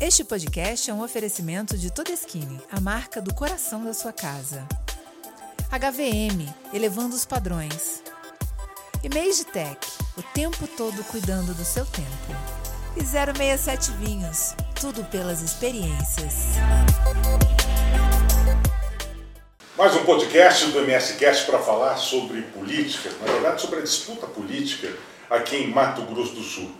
Este podcast é um oferecimento de Todeskine, a marca do coração da sua casa. HVM, elevando os padrões. E Tech, o tempo todo cuidando do seu tempo. E 067 Vinhos, tudo pelas experiências. Mais um podcast do MSCast para falar sobre política, na verdade sobre a disputa política aqui em Mato Grosso do Sul.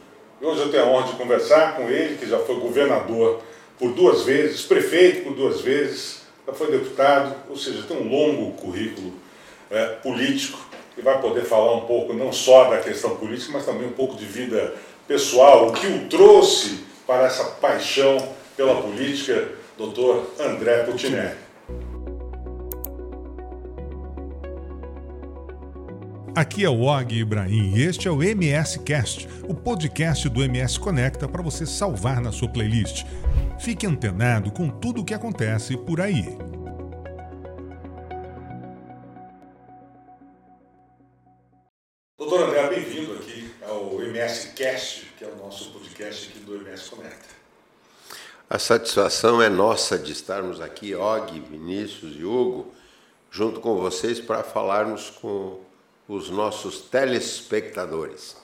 Hoje eu tenho a honra de conversar com ele, que já foi governador por duas vezes, prefeito por duas vezes, já foi deputado, ou seja, tem um longo currículo é, político e vai poder falar um pouco não só da questão política, mas também um pouco de vida pessoal, o que o trouxe para essa paixão pela política, doutor André Putinelli. Aqui é o Og Ibrahim e este é o MS Cast, o podcast do MS Conecta para você salvar na sua playlist. Fique antenado com tudo o que acontece por aí. Doutor André, bem-vindo aqui ao MS Cast, que é o nosso podcast aqui do MS Conecta. A satisfação é nossa de estarmos aqui, Og, Vinícius e Hugo, junto com vocês para falarmos com os nossos telespectadores.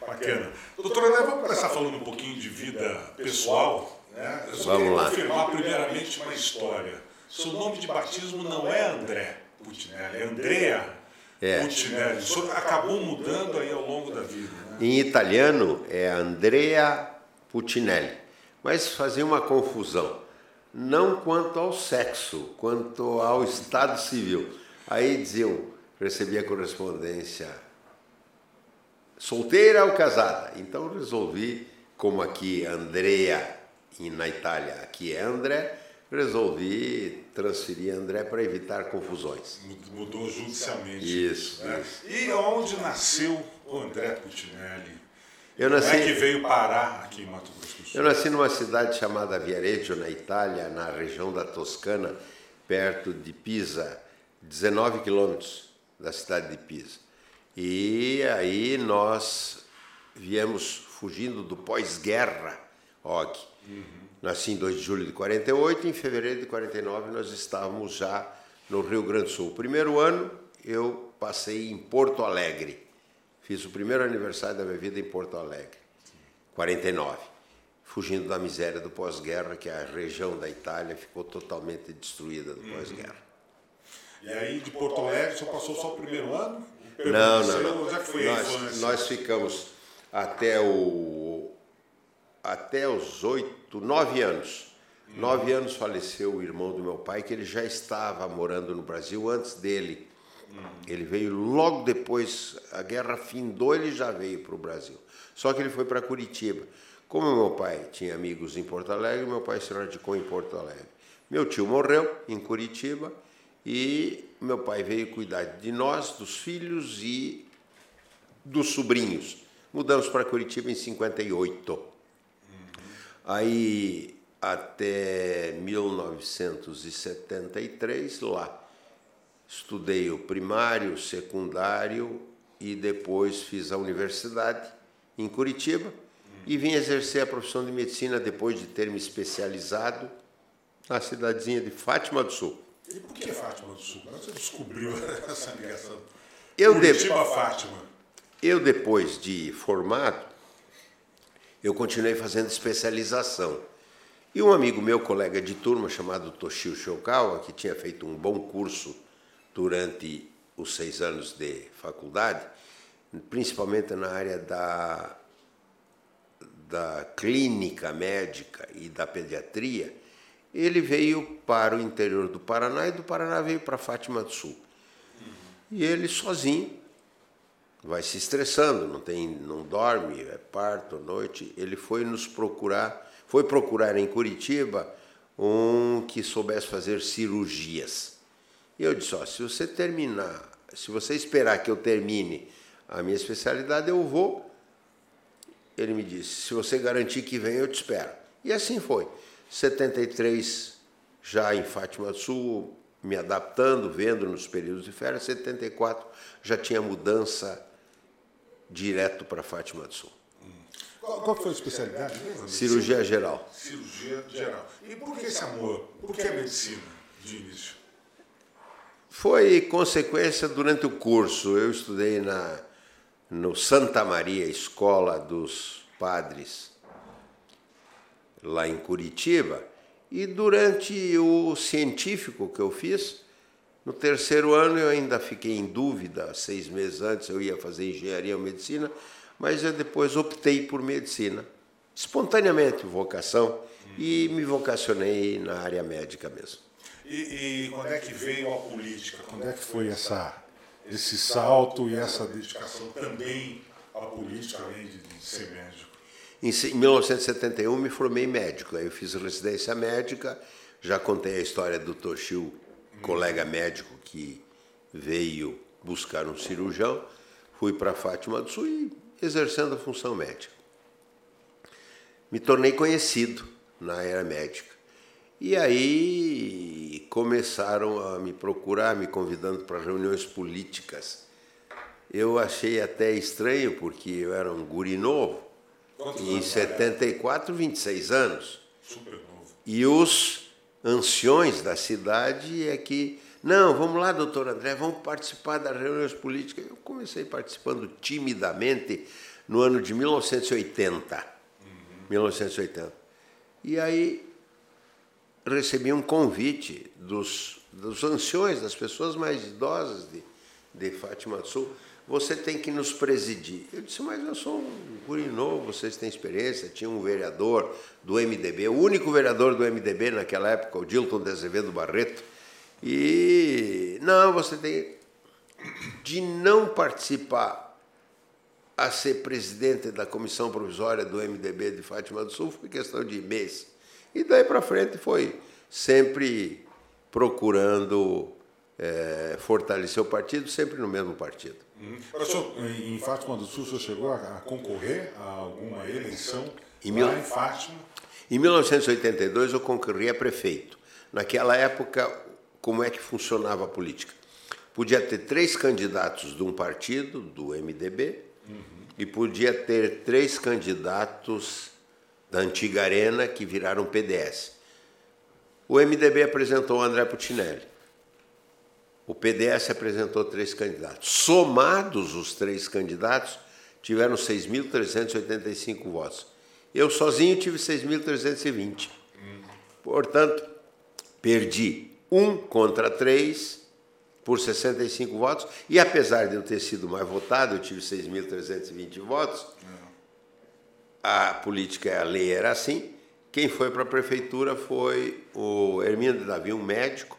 Bacana. Doutora André, vamos começar falando um pouquinho de vida pessoal. Né? Eu só vamos lá. confirmar primeiramente uma história. Seu nome de batismo não é André Putinelli, é Andrea é. Putinelli. O senhor acabou mudando aí ao longo da vida. Né? Em italiano é Andrea Putinelli, mas fazia uma confusão. Não quanto ao sexo, quanto ao estado civil. Aí diziam recebia correspondência solteira ou casada. Então resolvi, como aqui Andrea na Itália, aqui é André, resolvi transferir André para evitar confusões. Mudou judicialmente. Isso, né? isso. E onde nasceu o André Putinelli? Eu nasci, Como é que veio parar aqui em Mato Grosso do Sul? Eu nasci numa cidade chamada Viareggio, na Itália, na região da Toscana, perto de Pisa, 19 quilômetros da cidade de Pisa. E aí nós viemos fugindo do pós-guerra, Og. Uhum. Nasci em 2 de julho de 48 e em fevereiro de 49 nós estávamos já no Rio Grande do Sul. O primeiro ano eu passei em Porto Alegre. Fiz o primeiro aniversário da minha vida em Porto Alegre, 49. Fugindo da miséria do pós-guerra, que a região da Itália ficou totalmente destruída do uhum. pós-guerra. E aí de Porto Alegre, você passou só o primeiro ano? Não, não, não. Já foi nós, nós ficamos até o até os oito, nove anos. Hum. Nove anos faleceu o irmão do meu pai, que ele já estava morando no Brasil antes dele. Hum. Ele veio logo depois, a guerra findou, ele já veio para o Brasil. Só que ele foi para Curitiba. Como meu pai tinha amigos em Porto Alegre, meu pai se radicou em Porto Alegre. Meu tio morreu em Curitiba e meu pai veio cuidar de nós, dos filhos e dos sobrinhos. Mudamos para Curitiba em 58. Uhum. Aí até 1973 lá. Estudei o primário, secundário e depois fiz a universidade em Curitiba e vim exercer a profissão de medicina depois de ter me especializado na cidadezinha de Fátima do Sul. E por que Fátima do Sul? Como você descobriu essa ligação? Eu Curitiba, de... Fátima. Eu, depois de formado, eu continuei fazendo especialização. E um amigo meu, colega de turma, chamado Toshio Shokawa, que tinha feito um bom curso durante os seis anos de faculdade, principalmente na área da, da clínica médica e da pediatria, ele veio para o interior do Paraná e do Paraná veio para Fátima do Sul. E ele sozinho vai se estressando, não tem, não dorme, é parto, noite. Ele foi nos procurar, foi procurar em Curitiba um que soubesse fazer cirurgias. E eu disse: ó, se você terminar, se você esperar que eu termine a minha especialidade, eu vou. Ele me disse: se você garantir que vem, eu te espero. E assim foi. 73 já em Fátima do Sul, me adaptando, vendo nos períodos de férias. 74 já tinha mudança direto para Fátima do Sul. Qual, qual foi a especialidade mesmo? Cirurgia geral. Cirurgia geral. E por que esse amor? Por que a medicina de início? Foi consequência durante o curso. Eu estudei na, no Santa Maria, Escola dos Padres, lá em Curitiba, e durante o científico que eu fiz, no terceiro ano eu ainda fiquei em dúvida, seis meses antes eu ia fazer engenharia ou medicina, mas eu depois optei por medicina, espontaneamente, vocação, e me vocacionei na área médica mesmo. E, e, quando é que veio a política? Quando é que foi essa, esse salto e essa dedicação também à política, além de ser médico? Em 1971 me formei médico, aí eu fiz residência médica, já contei a história do Toshio, colega médico que veio buscar um cirurgião, fui para Fátima do Sul e exercendo a função médica. Me tornei conhecido na área médica. E aí começaram a me procurar, me convidando para reuniões políticas. Eu achei até estranho, porque eu era um guri novo, Quantos em anos 74, 26 anos. Super novo. E os anciões da cidade é que, não, vamos lá, doutor André, vamos participar das reuniões políticas. Eu comecei participando timidamente no ano de 1980. 1980. E aí recebi um convite dos, dos anciões, das pessoas mais idosas de, de Fátima do Sul. Você tem que nos presidir. Eu disse, mas eu sou um guri novo, vocês têm experiência. Tinha um vereador do MDB, o único vereador do MDB naquela época, o Dilton de Azevedo Barreto. E, não, você tem de não participar a ser presidente da comissão provisória do MDB de Fátima do Sul foi questão de mês. E daí para frente foi sempre procurando eh, fortalecer o partido, sempre no mesmo partido. Uhum. Agora, senhor, em Fátima do Sul, o senhor chegou a, concorrer a alguma eleição Em lá mil- em Fátima? Em 1982 eu concorri a prefeito. Naquela época, como é que funcionava a política? Podia ter três candidatos de um partido, do MDB, e podia ter três candidatos da antiga Arena que viraram PDS. O MDB apresentou o André Putinelli. O PDS apresentou três candidatos. Somados os três candidatos, tiveram 6.385 votos. Eu sozinho tive 6.320. Portanto, perdi um contra três por 65 votos. E apesar de eu ter sido mais votado, eu tive 6.320 votos. A política, a lei era assim. Quem foi para a prefeitura foi o Hermínio de Davi, um médico,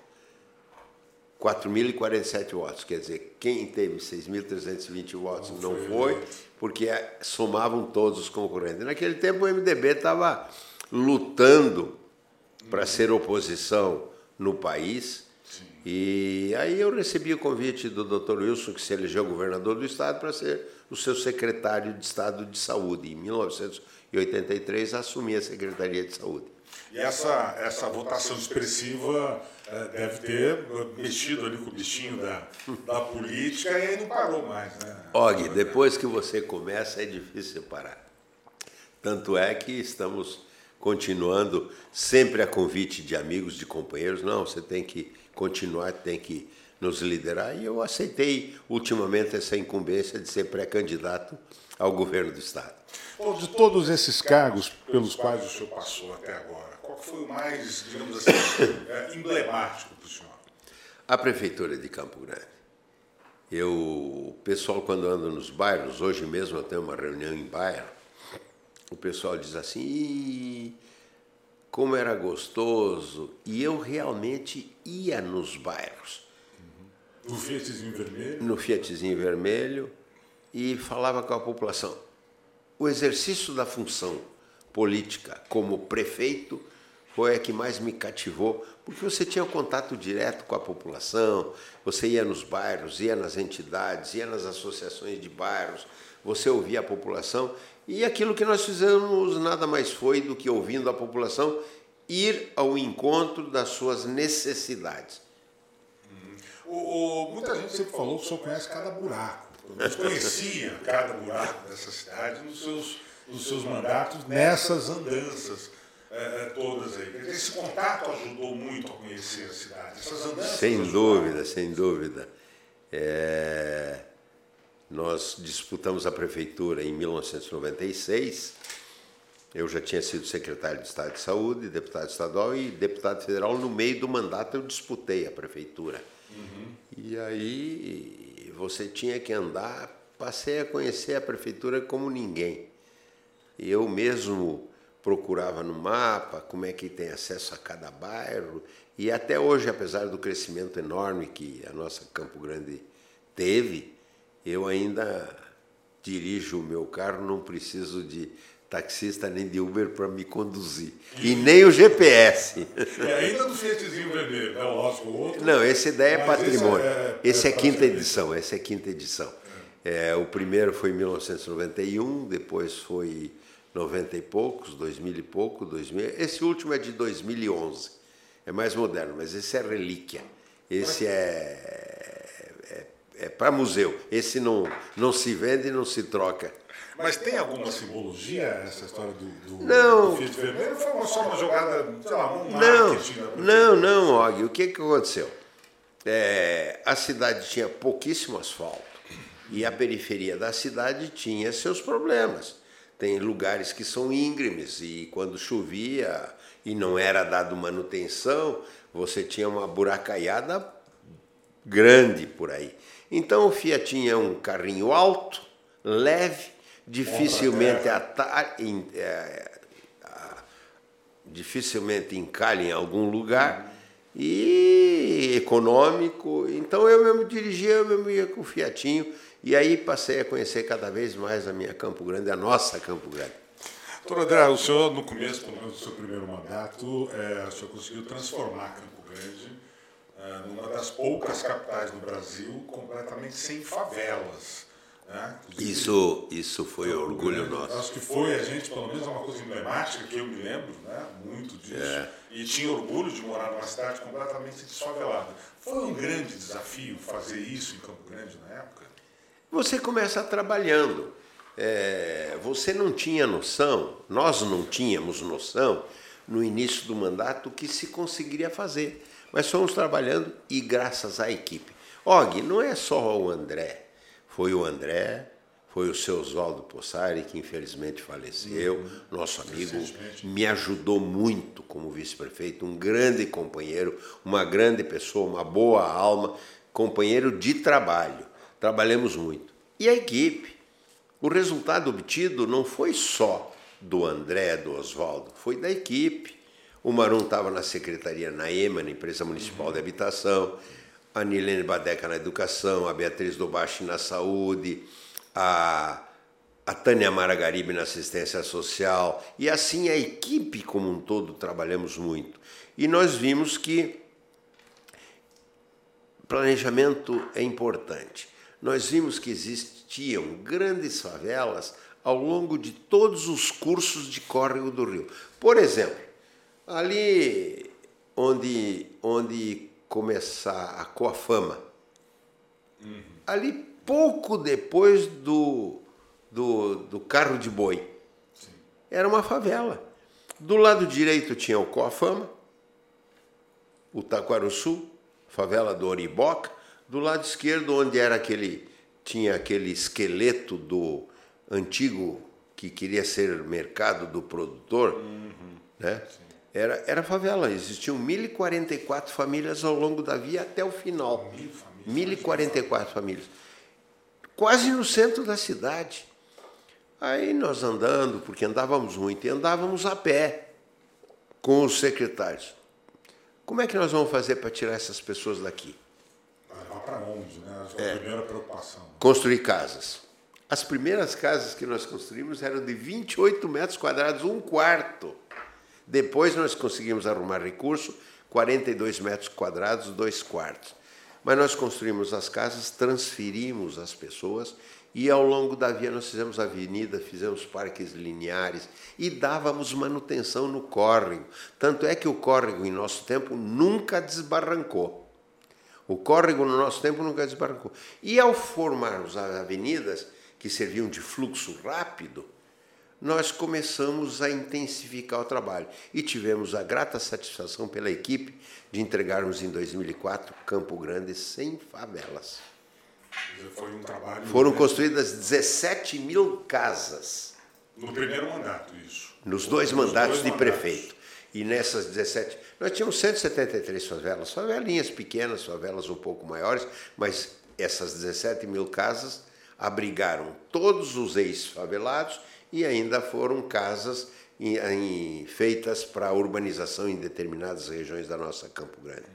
4.047 votos. Quer dizer, quem teve 6.320 votos não foi, porque eh, somavam todos os concorrentes. Naquele tempo o MDB estava lutando para ser oposição no país. E aí eu recebi o convite do Dr. Wilson, que se elegeu governador do estado, para ser o seu secretário de Estado de Saúde. Em 1983 assumi a Secretaria de Saúde. E essa, essa votação expressiva deve ter mexido ali com o bichinho da, da política e aí não parou mais, né? Og, depois que você começa é difícil parar. Tanto é que estamos continuando sempre a convite de amigos, de companheiros. Não, você tem que continuar, tem que nos liderar. E eu aceitei ultimamente essa incumbência de ser pré-candidato ao governo do Estado. Bom, de todos esses cargos pelos quais o senhor passou até agora, qual foi o mais, digamos assim, eh, emblemático para o senhor? A Prefeitura de Campo Grande. Eu, o pessoal, quando anda nos bairros, hoje mesmo eu tenho uma reunião em bairro, o pessoal diz assim, "Ih, como era gostoso. E eu realmente ia nos bairros, Do Fiatzinho Vermelho? no Fiatzinho Vermelho, e falava com a população. O exercício da função política como prefeito foi a que mais me cativou, porque você tinha contato direto com a população, você ia nos bairros, ia nas entidades, ia nas associações de bairros, você ouvia a população, e aquilo que nós fizemos nada mais foi do que ouvindo a população ir ao encontro das suas necessidades. O, o- muita gente sempre falou que o senhor conhece cada buraco. Menos conhecia cada buraco dessa cidade nos seus dos seus mandatos nessas andanças é, todas aí. Esse contato ajudou muito a conhecer a cidade. Essas andanças sem ajudaram. dúvida, sem dúvida. É, nós disputamos a prefeitura em 1996. Eu já tinha sido secretário de Estado de Saúde, deputado estadual e deputado federal. No meio do mandato, eu disputei a prefeitura. Uhum. E aí você tinha que andar. Passei a conhecer a prefeitura como ninguém. Eu mesmo procurava no mapa como é que tem acesso a cada bairro. E até hoje, apesar do crescimento enorme que a nossa Campo Grande teve, eu ainda dirijo o meu carro, não preciso de taxista nem de Uber para me conduzir. E nem o GPS. E ainda do Fiatzinho vermelho, é lógico. O outro, não, esse daí é patrimônio. Esse é, esse é, é quinta edição, esse é quinta edição. É, o primeiro foi em 1991, depois foi 90 e poucos, 2000 e pouco, 2000. Esse último é de 2011. É mais moderno, mas esse é relíquia. Esse é, é, é para museu. Esse não, não se vende e não se troca. Mas tem alguma simbologia essa história do, do, não, do Fiat Vermelho? Foi só uma jogada, sei lá, um não, marketing? Não, não, Og. O que, que aconteceu? É, a cidade tinha pouquíssimo asfalto e a periferia da cidade tinha seus problemas. Tem lugares que são íngremes e quando chovia e não era dado manutenção, você tinha uma buracaiada grande por aí. Então o Fiat é um carrinho alto, leve, dificilmente ata é, dificilmente encalha em algum lugar e econômico. Então eu mesmo dirigia, eu mesmo ia com o Fiatinho e aí passei a conhecer cada vez mais a minha Campo Grande, a nossa Campo Grande. Doutor André, o senhor, no começo, pelo menos do seu primeiro mandato, é, o senhor conseguiu transformar Campo Grande é, numa das poucas capitais do Brasil completamente sem favelas. Né? Isso, isso foi Campo orgulho Grande, nosso. Acho que foi, a gente, pelo menos, é uma coisa emblemática que eu me lembro né? muito disso. É. E tinha orgulho de morar numa cidade completamente desfavelada. Foi um grande desafio fazer isso em Campo Grande na época? Você começa trabalhando. É, você não tinha noção, nós não tínhamos noção no início do mandato que se conseguiria fazer. Mas fomos trabalhando e graças à equipe. Og, não é só o André, foi o André, foi o seu Oswaldo Possari, que infelizmente faleceu, uhum. nosso amigo, me ajudou muito como vice-prefeito, um grande companheiro, uma grande pessoa, uma boa alma, companheiro de trabalho trabalhamos muito. E a equipe, o resultado obtido não foi só do André, do Oswaldo, foi da equipe. O Marum estava na secretaria na EMA, na Empresa Municipal de Habitação, a Nilene Badeca na Educação, a Beatriz Dobachi na Saúde, a, a Tânia Maragaribe na Assistência Social, e assim a equipe como um todo trabalhamos muito. E nós vimos que planejamento é importante nós vimos que existiam grandes favelas ao longo de todos os cursos de córrego do rio. Por exemplo, ali onde, onde começar a Coafama, uhum. ali pouco depois do, do, do carro de boi, Sim. era uma favela. Do lado direito tinha o Coafama, o Taquaruçu, favela do Oriboca, do lado esquerdo, onde era aquele tinha aquele esqueleto do antigo que queria ser mercado do produtor, uhum. né? Era, era favela, existiam 1.044 famílias ao longo da via até o final. 1.044 famílias. Quase no centro da cidade. Aí nós andando, porque andávamos muito, e andávamos a pé com os secretários. Como é que nós vamos fazer para tirar essas pessoas daqui? Para onde, né? A é. primeira preocupação. Construir casas. As primeiras casas que nós construímos eram de 28 metros quadrados, um quarto. Depois nós conseguimos arrumar recurso, 42 metros quadrados, dois quartos. Mas nós construímos as casas, transferimos as pessoas e ao longo da via nós fizemos avenida, fizemos parques lineares e dávamos manutenção no córrego. Tanto é que o córrego, em nosso tempo, nunca desbarrancou. O córrego no nosso tempo nunca desbarrancou. E ao formarmos as avenidas, que serviam de fluxo rápido, nós começamos a intensificar o trabalho e tivemos a grata satisfação pela equipe de entregarmos em 2004 Campo Grande sem favelas. Foi um trabalho. Foram construídas 17 mil casas. No primeiro mandato, isso. Nos dois Nos mandatos dois de mandatos. prefeito. E nessas 17. Nós tínhamos 173 favelas, favelinhas pequenas, favelas um pouco maiores, mas essas 17 mil casas abrigaram todos os ex-favelados e ainda foram casas em, em, feitas para urbanização em determinadas regiões da nossa Campo Grande.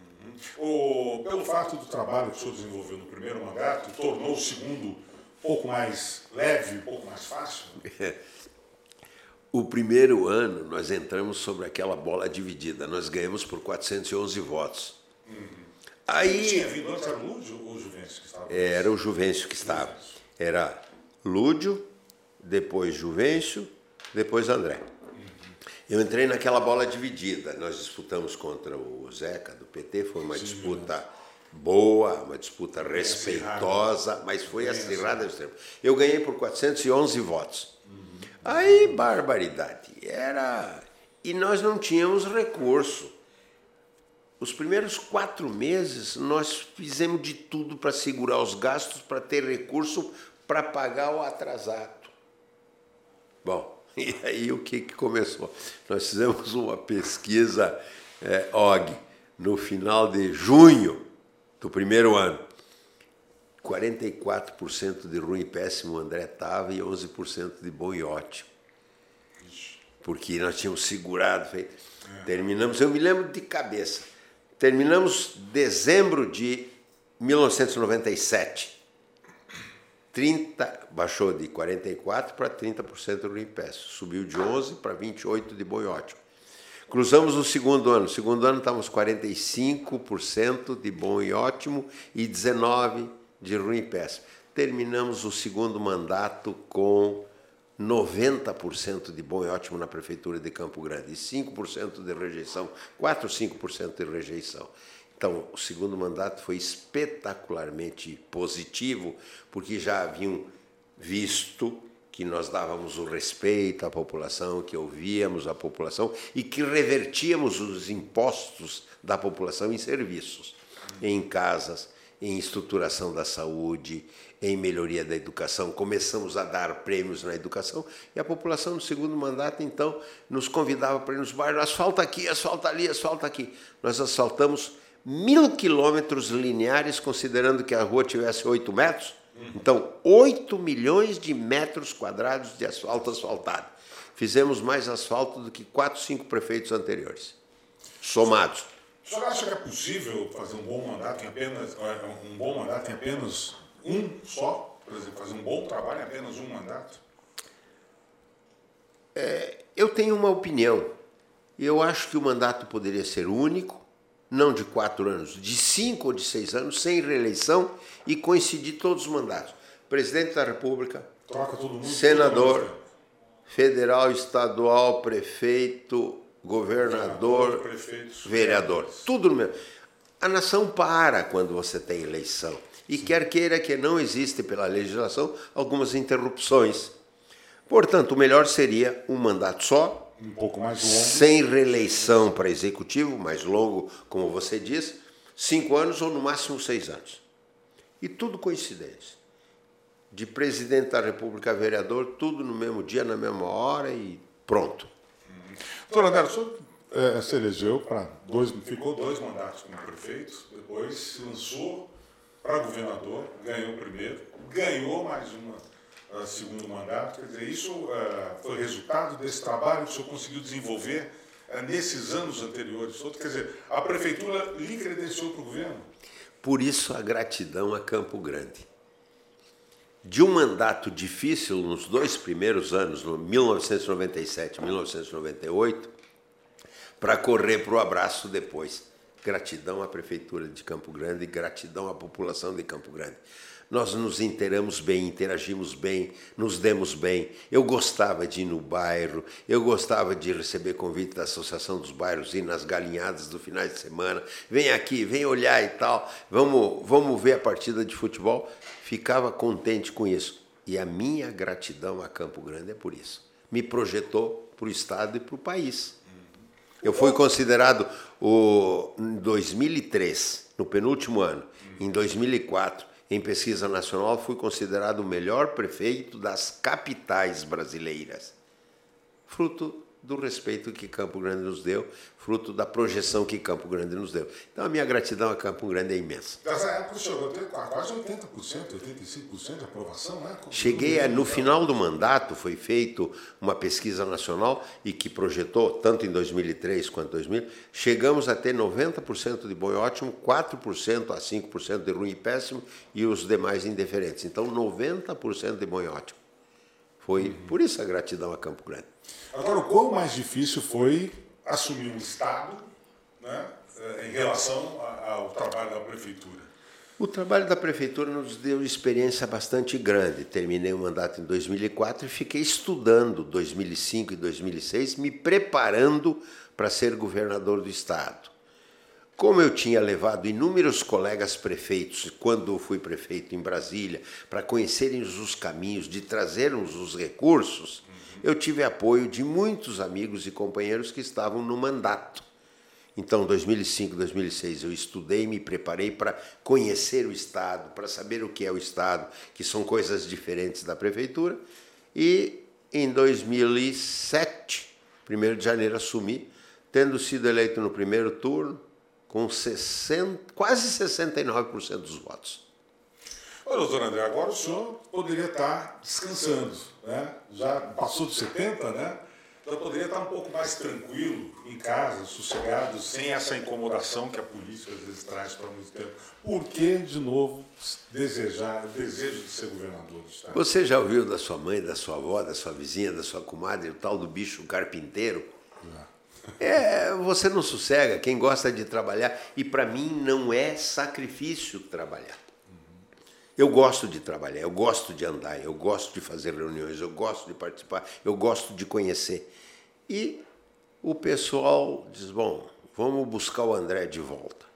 Uhum. O, pelo fato do trabalho que o senhor desenvolveu no primeiro mandato, tornou o segundo um pouco mais leve, um pouco mais fácil? O primeiro ano nós entramos sobre aquela bola dividida, nós ganhamos por 411 votos. Uhum. Aí tinha vindo antes era o Lúdio ou o Juvencio que estava? Era o Juvencio que estava. Era Lúdio, depois Juvencio, depois André. Eu entrei naquela bola dividida. Nós disputamos contra o Zeca do PT, foi uma Sim, disputa boa, uma disputa respeitosa, mas foi acirrada ao extremo. Eu ganhei por 411 votos. Aí, barbaridade. Era. E nós não tínhamos recurso. Os primeiros quatro meses nós fizemos de tudo para segurar os gastos, para ter recurso para pagar o atrasado. Bom, e aí o que, que começou? Nós fizemos uma pesquisa é, OG no final de junho do primeiro ano. 44% de ruim e péssimo o André estava e 11% de bom e ótimo. Porque nós tínhamos segurado, feito. Terminamos, eu me lembro de cabeça. Terminamos dezembro de 1997. 30, baixou de 44 para 30% do ruim e péssimo. Subiu de 11 para 28 de bom e ótimo. Cruzamos o segundo ano. No segundo ano estávamos 45% de bom e ótimo e 19% de ruim e péssimo. Terminamos o segundo mandato com 90% de bom e ótimo na prefeitura de Campo Grande e 5% de rejeição, 4 ou 5% de rejeição. Então, o segundo mandato foi espetacularmente positivo, porque já haviam visto que nós dávamos o respeito à população, que ouvíamos a população e que revertíamos os impostos da população em serviços, em casas, em estruturação da saúde, em melhoria da educação. Começamos a dar prêmios na educação e a população no segundo mandato, então, nos convidava para ir nos bairros: asfalta aqui, asfalta ali, asfalta aqui. Nós asfaltamos mil quilômetros lineares, considerando que a rua tivesse oito metros. Então, 8 milhões de metros quadrados de asfalto asfaltado. Fizemos mais asfalto do que quatro, cinco prefeitos anteriores, somados. O senhor acha que é possível fazer um bom mandato em apenas é, um bom mandato em apenas um só? Por exemplo, fazer um bom trabalho em apenas um mandato? É, eu tenho uma opinião. Eu acho que o mandato poderia ser único, não de quatro anos, de cinco ou de seis anos, sem reeleição e coincidir todos os mandatos. Presidente da República, senador, federal, estadual, prefeito, governador, vereador, tudo no mesmo. A nação para quando você tem eleição. E Sim. quer queira que não existe pela legislação algumas interrupções. Portanto, o melhor seria um mandato só, um pouco mais longo, sem reeleição para executivo, mais longo, como você diz, cinco anos ou no máximo seis anos. E tudo coincidência. De presidente da República a vereador, tudo no mesmo dia, na mesma hora e pronto. Doutor André, o senhor é, se elegeu para dois, ficou dois mandatos como prefeito, depois se lançou para governador, ganhou o primeiro, ganhou mais um uh, segundo mandato. Quer dizer, isso uh, foi resultado desse trabalho que o senhor conseguiu desenvolver uh, nesses anos anteriores. Quer dizer, a prefeitura lhe credenciou para o governo. Por isso a gratidão a Campo Grande de um mandato difícil nos dois primeiros anos, no 1997 e 1998, para correr para o abraço depois. Gratidão à Prefeitura de Campo Grande gratidão à população de Campo Grande. Nós nos inteiramos bem, interagimos bem, nos demos bem. Eu gostava de ir no bairro, eu gostava de receber convite da Associação dos Bairros, ir nas galinhadas do final de semana. Vem aqui, vem olhar e tal, vamos, vamos ver a partida de futebol ficava contente com isso. E a minha gratidão a Campo Grande é por isso. me projetou para o Estado e para o país. Eu fui considerado o, em 2003, no penúltimo ano, em 2004, em pesquisa nacional, fui considerado o melhor prefeito das capitais brasileiras. Fruto do respeito que Campo Grande nos deu, fruto da projeção que Campo Grande nos deu. Então a minha gratidão a Campo Grande é imensa. Nessa época chegou a quase 80%, 85% de aprovação, né? Cheguei a, no final do mandato, foi feito uma pesquisa nacional e que projetou, tanto em 2003 quanto em 2000, chegamos a ter 90% de bom e ótimo, 4% a 5% de ruim e péssimo e os demais indiferentes. Então 90% de bom e ótimo. Foi por isso a gratidão a Campo Grande. Agora, o quão mais difícil foi assumir o Estado né, em relação ao trabalho da Prefeitura? O trabalho da Prefeitura nos deu experiência bastante grande. Terminei o mandato em 2004 e fiquei estudando 2005 e 2006, me preparando para ser governador do Estado. Como eu tinha levado inúmeros colegas prefeitos, quando fui prefeito em Brasília, para conhecerem os caminhos, de trazermos os recursos, eu tive apoio de muitos amigos e companheiros que estavam no mandato. Então, 2005, 2006, eu estudei, me preparei para conhecer o Estado, para saber o que é o Estado, que são coisas diferentes da prefeitura. E em 2007, 1 de janeiro, assumi, tendo sido eleito no primeiro turno, com 60, quase 69% dos votos. Ô, doutor André, agora o senhor poderia estar descansando, né? Já passou dos 70, né? Então poderia estar um pouco mais tranquilo, em casa, sossegado, sem essa incomodação que a política às vezes traz para muito tempo. Por que, de novo, desejar, o desejo de ser governador do Estado? Você já ouviu da sua mãe, da sua avó, da sua vizinha, da sua comadre, o tal do bicho carpinteiro? É, você não sossega, quem gosta de trabalhar, e para mim não é sacrifício trabalhar. Eu gosto de trabalhar, eu gosto de andar, eu gosto de fazer reuniões, eu gosto de participar, eu gosto de conhecer. E o pessoal diz: bom, vamos buscar o André de volta.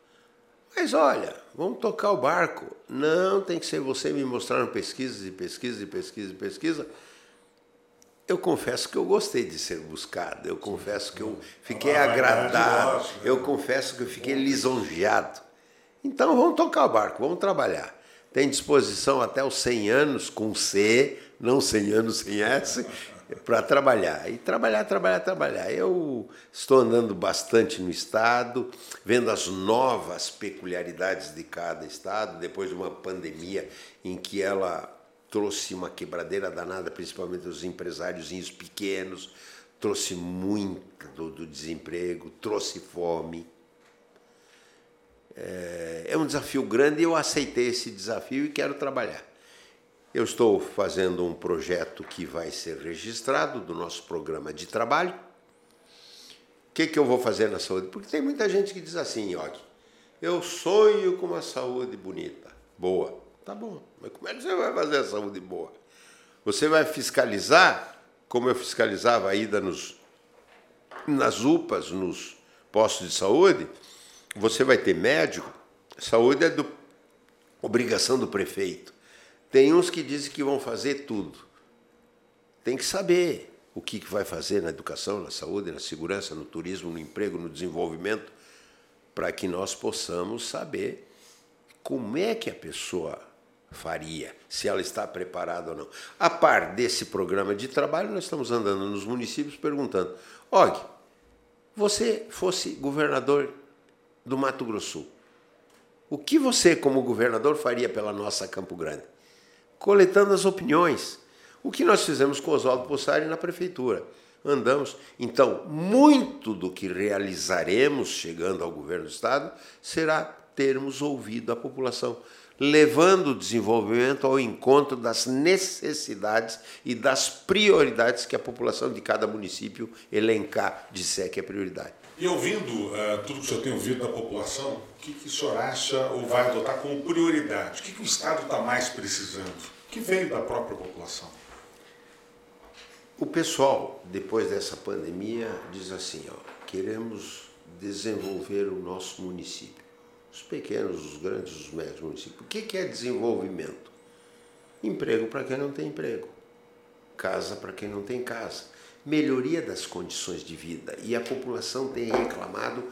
Mas olha, vamos tocar o barco. Não, tem que ser você me mostrando pesquisas e pesquisas e pesquisas e pesquisa. Eu confesso que eu gostei de ser buscado, eu confesso que eu fiquei agradado, eu confesso que eu fiquei lisonjeado. Então vamos tocar o barco, vamos trabalhar. Tem disposição até os 100 anos com C, não 100 anos sem S, para trabalhar. E trabalhar, trabalhar, trabalhar. Eu estou andando bastante no estado, vendo as novas peculiaridades de cada estado, depois de uma pandemia em que ela trouxe uma quebradeira danada, principalmente os empresários pequenos, trouxe muito do, do desemprego, trouxe fome. É, é um desafio grande e eu aceitei esse desafio e quero trabalhar. Eu estou fazendo um projeto que vai ser registrado do nosso programa de trabalho. O que, que eu vou fazer na saúde? Porque tem muita gente que diz assim, ó, eu sonho com uma saúde bonita, boa. Tá bom, mas como é que você vai fazer a saúde boa? Você vai fiscalizar, como eu fiscalizava a ida nos, nas UPAs, nos postos de saúde, você vai ter médico, saúde é do, obrigação do prefeito. Tem uns que dizem que vão fazer tudo. Tem que saber o que vai fazer na educação, na saúde, na segurança, no turismo, no emprego, no desenvolvimento, para que nós possamos saber como é que a pessoa faria, se ela está preparada ou não. A par desse programa de trabalho, nós estamos andando nos municípios perguntando: Og, você fosse governador do Mato Grosso, o que você, como governador, faria pela nossa Campo Grande? Coletando as opiniões. O que nós fizemos com Oswaldo Possari na prefeitura. Andamos. Então, muito do que realizaremos chegando ao governo do Estado será termos ouvido a população levando o desenvolvimento ao encontro das necessidades e das prioridades que a população de cada município elencar, disser que é prioridade. E ouvindo uh, tudo que o senhor tem ouvido da população, o que, que o senhor acha ou vai adotar como prioridade? O que, que o Estado está mais precisando? O que veio da própria população? O pessoal, depois dessa pandemia, diz assim: ó, queremos desenvolver o nosso município os pequenos, os grandes, os médios municípios. O que é desenvolvimento? Emprego para quem não tem emprego, casa para quem não tem casa. melhoria das condições de vida. E a população tem reclamado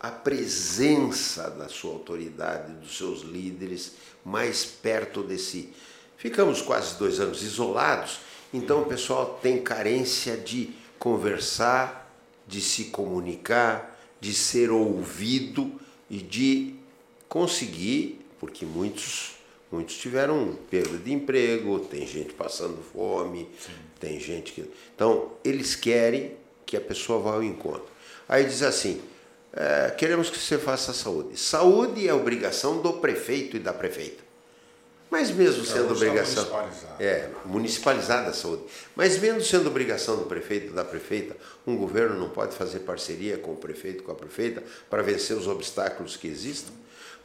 a presença da sua autoridade, dos seus líderes, mais perto de si. Ficamos quase dois anos isolados, então o pessoal tem carência de conversar, de se comunicar, de ser ouvido e de conseguir, porque muitos muitos tiveram perda de emprego, tem gente passando fome, Sim. tem gente que. Então, eles querem que a pessoa vá ao encontro. Aí diz assim: é, queremos que você faça saúde. Saúde é obrigação do prefeito e da prefeita. Mas mesmo sendo obrigação. Municipalizada. É, municipalizada a saúde. Mas mesmo sendo obrigação do prefeito e da prefeita, um governo não pode fazer parceria com o prefeito e com a prefeita para vencer os obstáculos que existem?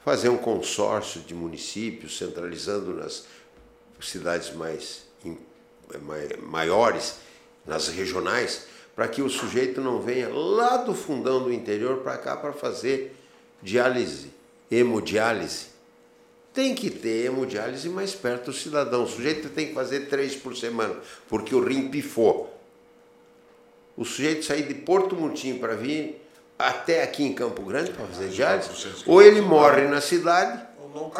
Fazer um consórcio de municípios, centralizando nas cidades mais, maiores, nas regionais, para que o sujeito não venha lá do fundão do interior para cá para fazer diálise, hemodiálise. Tem que ter hemodiálise mais perto do cidadão. O sujeito tem que fazer três por semana, porque o rim pifou. O sujeito sair de Porto Murtinho para vir até aqui em Campo Grande para fazer diálise, ou ele morre na cidade,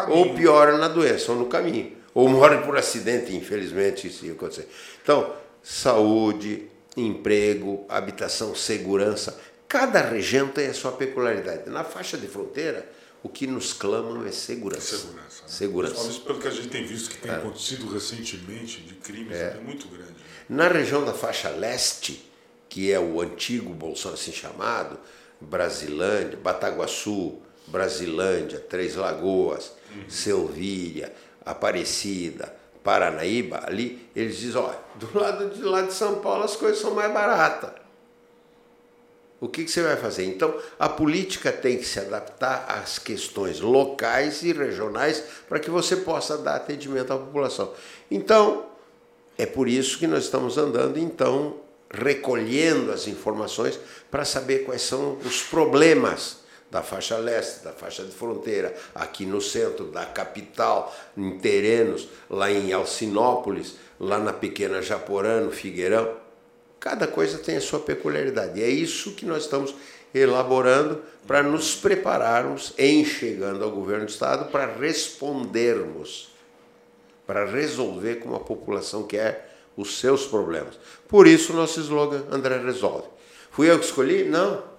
ou piora na doença, ou no caminho. Ou morre por acidente, infelizmente, isso acontecer. Então, saúde, emprego, habitação, segurança. Cada região tem a sua peculiaridade. Na faixa de fronteira, o que nos clamam é segurança. Segurança. Né? segurança. Pelo que a gente tem visto que tem é. acontecido recentemente de crimes é. é muito grande. Né? Na região da faixa leste, que é o antigo Bolsonaro assim chamado, Brasilândia, Bataguaçu, Brasilândia, Três Lagoas, uhum. Selvíria, Aparecida, Paranaíba, ali, eles dizem, olha, do lado de lá de São Paulo as coisas são mais baratas. O que, que você vai fazer? Então, a política tem que se adaptar às questões locais e regionais para que você possa dar atendimento à população. Então, é por isso que nós estamos andando, então, recolhendo as informações para saber quais são os problemas da faixa leste, da faixa de fronteira, aqui no centro, da capital, em terrenos, lá em Alcinópolis, lá na pequena Japorã, no Figueirão. Cada coisa tem a sua peculiaridade. E é isso que nós estamos elaborando para nos prepararmos, em chegando ao governo do Estado, para respondermos, para resolver como a população quer os seus problemas. Por isso, nosso slogan André Resolve. Fui eu que escolhi? Não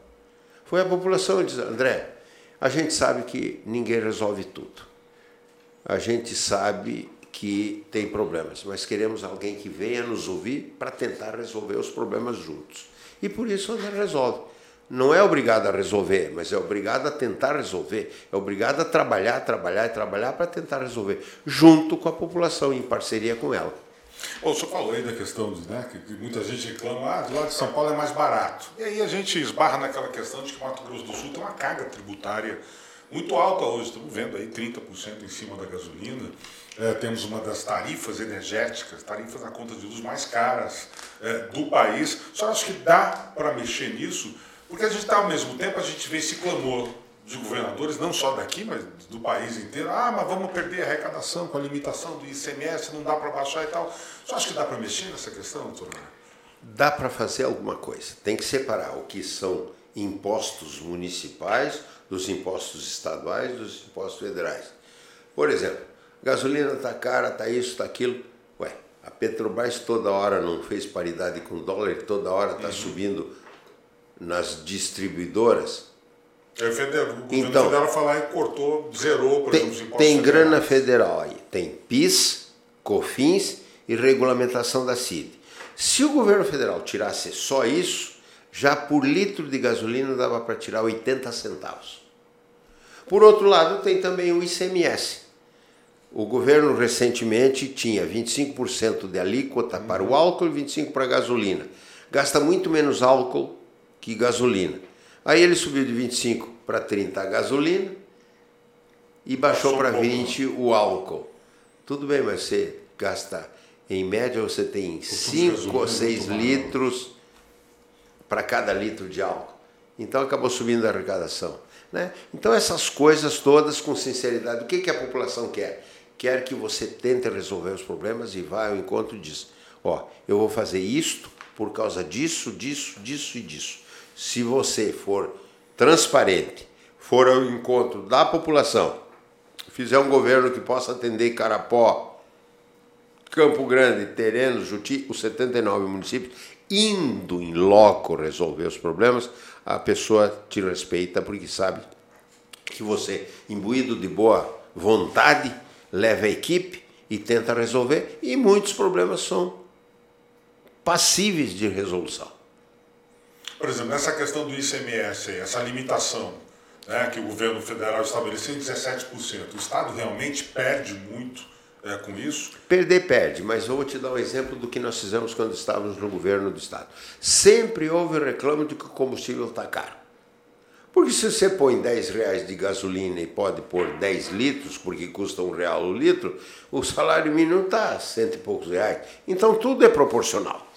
foi a população que disse, André, a gente sabe que ninguém resolve tudo. A gente sabe que tem problemas, mas queremos alguém que venha nos ouvir para tentar resolver os problemas juntos. E por isso André resolve. Não é obrigado a resolver, mas é obrigado a tentar resolver. É obrigado a trabalhar, trabalhar e trabalhar para tentar resolver, junto com a população, em parceria com ela. Bom, o senhor falou aí da questão de, né, que muita gente reclama, ah, do lado de São Paulo é mais barato. E aí a gente esbarra naquela questão de que Mato Grosso do Sul tem uma carga tributária muito alta hoje, estamos vendo aí 30% em cima da gasolina. É, temos uma das tarifas energéticas, tarifas na conta de luz mais caras é, do país. Só acho que dá para mexer nisso, porque a gente está ao mesmo tempo, a gente vê esse clamor de governadores, não só daqui, mas do país inteiro. Ah, mas vamos perder a arrecadação com a limitação do ICMS, não dá para baixar e tal. Você acha que dá para mexer nessa questão, doutor? Dá para fazer alguma coisa. Tem que separar o que são impostos municipais dos impostos estaduais dos impostos federais. Por exemplo, gasolina está cara, está isso, está aquilo. Ué, a Petrobras toda hora não fez paridade com o dólar, toda hora está uhum. subindo nas distribuidoras é, o governo então, federal falar e cortou, zerou, por tem, exemplo, Tem grana federal aí, tem PIS, COFINS e regulamentação da CID. Se o governo federal tirasse só isso, já por litro de gasolina dava para tirar 80 centavos. Por outro lado, tem também o ICMS. O governo recentemente tinha 25% de alíquota para o álcool e 25% para a gasolina. Gasta muito menos álcool que gasolina. Aí ele subiu de 25 para 30 a gasolina e baixou para 20 o álcool. Tudo bem, mas você gasta, em média, você tem 5 ou 6 litros para cada litro de álcool. Então acabou subindo a arrecadação. Né? Então essas coisas todas com sinceridade, o que, que a população quer? Quer que você tente resolver os problemas e vá ao encontro disso. Ó, eu vou fazer isto por causa disso, disso, disso e disso. Se você for transparente, for ao encontro da população, fizer um governo que possa atender Carapó, Campo Grande, Tereno, Juti, os 79 municípios, indo em loco resolver os problemas, a pessoa te respeita porque sabe que você, imbuído de boa vontade, leva a equipe e tenta resolver, e muitos problemas são passíveis de resolução. Por exemplo, nessa questão do ICMS, essa limitação né, que o governo federal estabeleceu em 17%, o Estado realmente perde muito é, com isso? Perder, perde, mas vou te dar um exemplo do que nós fizemos quando estávamos no governo do Estado. Sempre houve reclamo de que o combustível está caro. Porque se você põe 10 reais de gasolina e pode pôr 10 litros, porque custa um real o litro, o salário mínimo está cento e poucos reais. Então tudo é proporcional.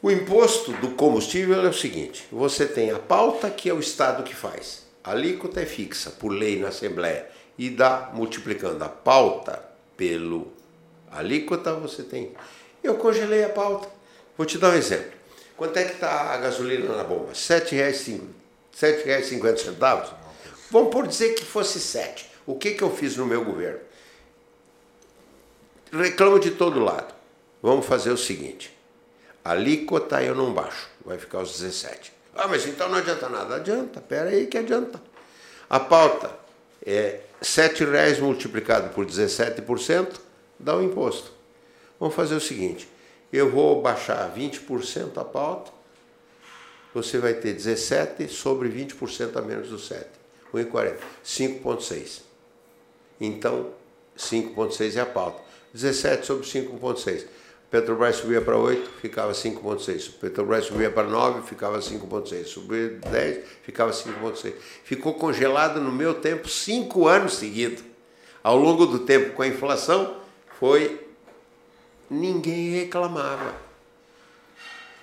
O imposto do combustível é o seguinte: você tem a pauta que é o Estado que faz, a alíquota é fixa por lei na Assembleia e dá multiplicando a pauta pelo alíquota, você tem. Eu congelei a pauta. Vou te dar um exemplo. Quanto é que está a gasolina na bomba? R$ 7,50. R$ 7,50? Vamos por dizer que fosse 7. O que, que eu fiz no meu governo? Reclamo de todo lado. Vamos fazer o seguinte: alíquota eu não baixo, vai ficar os 17. Ah, mas então não adianta nada. Adianta, pera aí que adianta. A pauta é R$ reais multiplicado por 17% dá o imposto. Vamos fazer o seguinte: eu vou baixar 20% a pauta, você vai ter 17 sobre 20% a menos do 7. 1,40. 5,6. Então, 5,6 é a pauta. 17 sobre 5,6. Petrobras subia para 8, ficava 5,6. Petrobras subia para 9, ficava 5,6. Subia 10, ficava 5,6. Ficou congelado no meu tempo 5 anos seguidos. Ao longo do tempo, com a inflação, foi. Ninguém reclamava.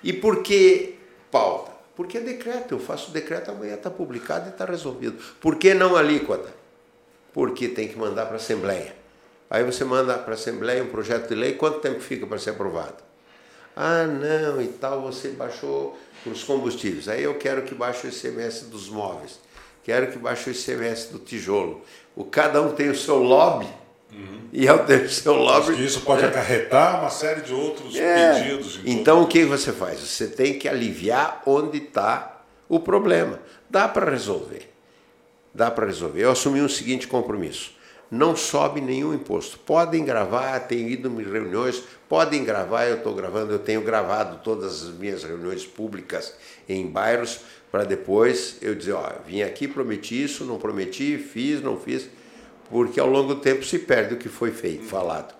E por que pauta? Porque é decreto. Eu faço decreto, amanhã está publicado e está resolvido. Por que não alíquota? Porque tem que mandar para a Assembleia. Aí você manda para a Assembleia um projeto de lei, quanto tempo fica para ser aprovado? Ah, não, e tal, você baixou os combustíveis. Aí eu quero que baixe o ICMS dos móveis, quero que baixe o ICMS do tijolo. O, cada um tem o seu lobby, uhum. e ao ter o seu lobby. Que isso pode é, acarretar uma série de outros é, pedidos. Então o que você faz? Você tem que aliviar onde está o problema. Dá para resolver. Dá para resolver. Eu assumi um seguinte compromisso não sobe nenhum imposto. Podem gravar, tenho ido em reuniões, podem gravar, eu estou gravando, eu tenho gravado todas as minhas reuniões públicas em bairros, para depois eu dizer, ó, vim aqui, prometi isso, não prometi, fiz, não fiz, porque ao longo do tempo se perde o que foi feito, falado.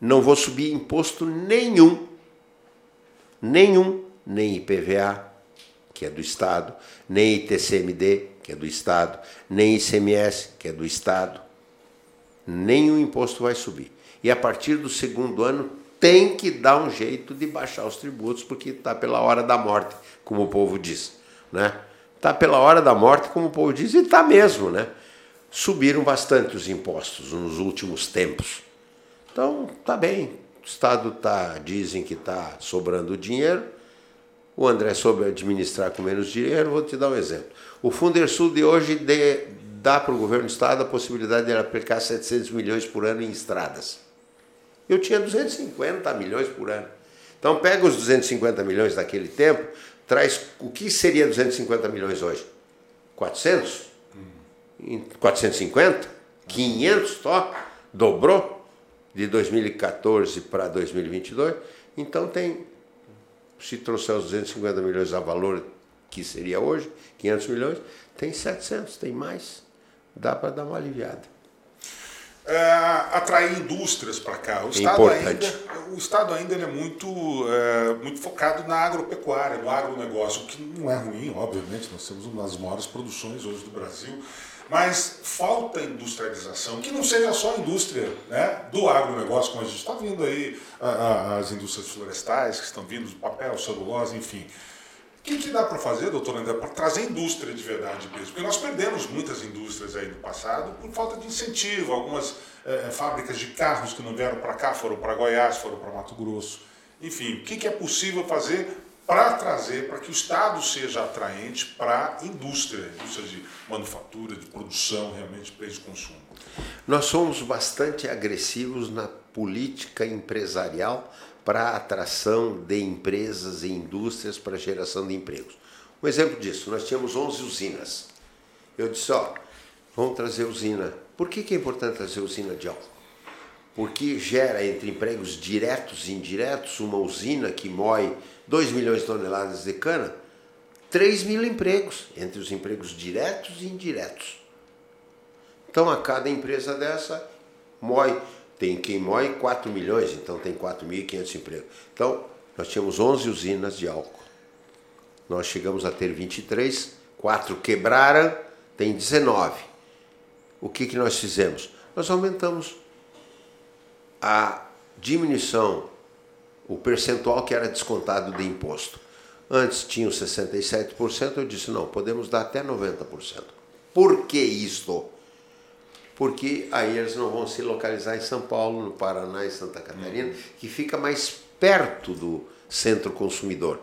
Não vou subir imposto nenhum, nenhum, nem IPVA, que é do Estado, nem ITCMD, que é do Estado, nem ICMS, que é do Estado. Nenhum imposto vai subir. E a partir do segundo ano tem que dar um jeito de baixar os tributos, porque está pela hora da morte, como o povo diz. Né? Está pela hora da morte, como o povo diz, e está mesmo. Né? Subiram bastante os impostos nos últimos tempos. Então, está bem. O Estado tá, dizem que está sobrando dinheiro. O André soube administrar com menos dinheiro. Vou te dar um exemplo. O Fundersul de hoje de, dá para o governo do Estado a possibilidade de aplicar 700 milhões por ano em estradas. Eu tinha 250 milhões por ano. Então pega os 250 milhões daquele tempo, traz o que seria 250 milhões hoje? 400? 450? 500 só? Dobrou de 2014 para 2022. Então tem, se trouxer os 250 milhões a valor que seria hoje, 500 milhões, tem 700, tem mais. Dá para dar uma aliviada. É, atrair indústrias para cá. O Estado Importante. ainda, o Estado ainda é muito, é, muito focado na agropecuária, no agronegócio, o que não é ruim, obviamente, nós temos uma das maiores produções hoje do Brasil, mas falta industrialização, que não seja só a indústria né, do agronegócio, como a gente está vindo aí, a, a, as indústrias florestais que estão vindo, papel, celulose, enfim. O que, que dá para fazer, doutor André, para trazer indústria de verdade mesmo? Porque nós perdemos muitas indústrias aí no passado por falta de incentivo. Algumas é, fábricas de carros que não vieram para cá foram para Goiás, foram para Mato Grosso. Enfim, o que, que é possível fazer para trazer, para que o Estado seja atraente para a indústria, indústria de manufatura, de produção, realmente, para esse consumo? Nós somos bastante agressivos na política empresarial para atração de empresas e indústrias para geração de empregos. Um exemplo disso, nós tínhamos 11 usinas. Eu disse, ó, vamos trazer usina. Por que, que é importante trazer usina de álcool? Porque gera entre empregos diretos e indiretos uma usina que moe 2 milhões de toneladas de cana, 3 mil empregos, entre os empregos diretos e indiretos. Então, a cada empresa dessa, moe, tem quem moe 4 milhões, então tem 4.500 empregos. Então, nós tínhamos 11 usinas de álcool. Nós chegamos a ter 23, 4 quebraram, tem 19. O que, que nós fizemos? Nós aumentamos a diminuição, o percentual que era descontado de imposto. Antes tinham 67%, eu disse, não, podemos dar até 90%. Por que isto? Porque aí eles não vão se localizar em São Paulo, no Paraná e Santa Catarina, que fica mais perto do centro consumidor.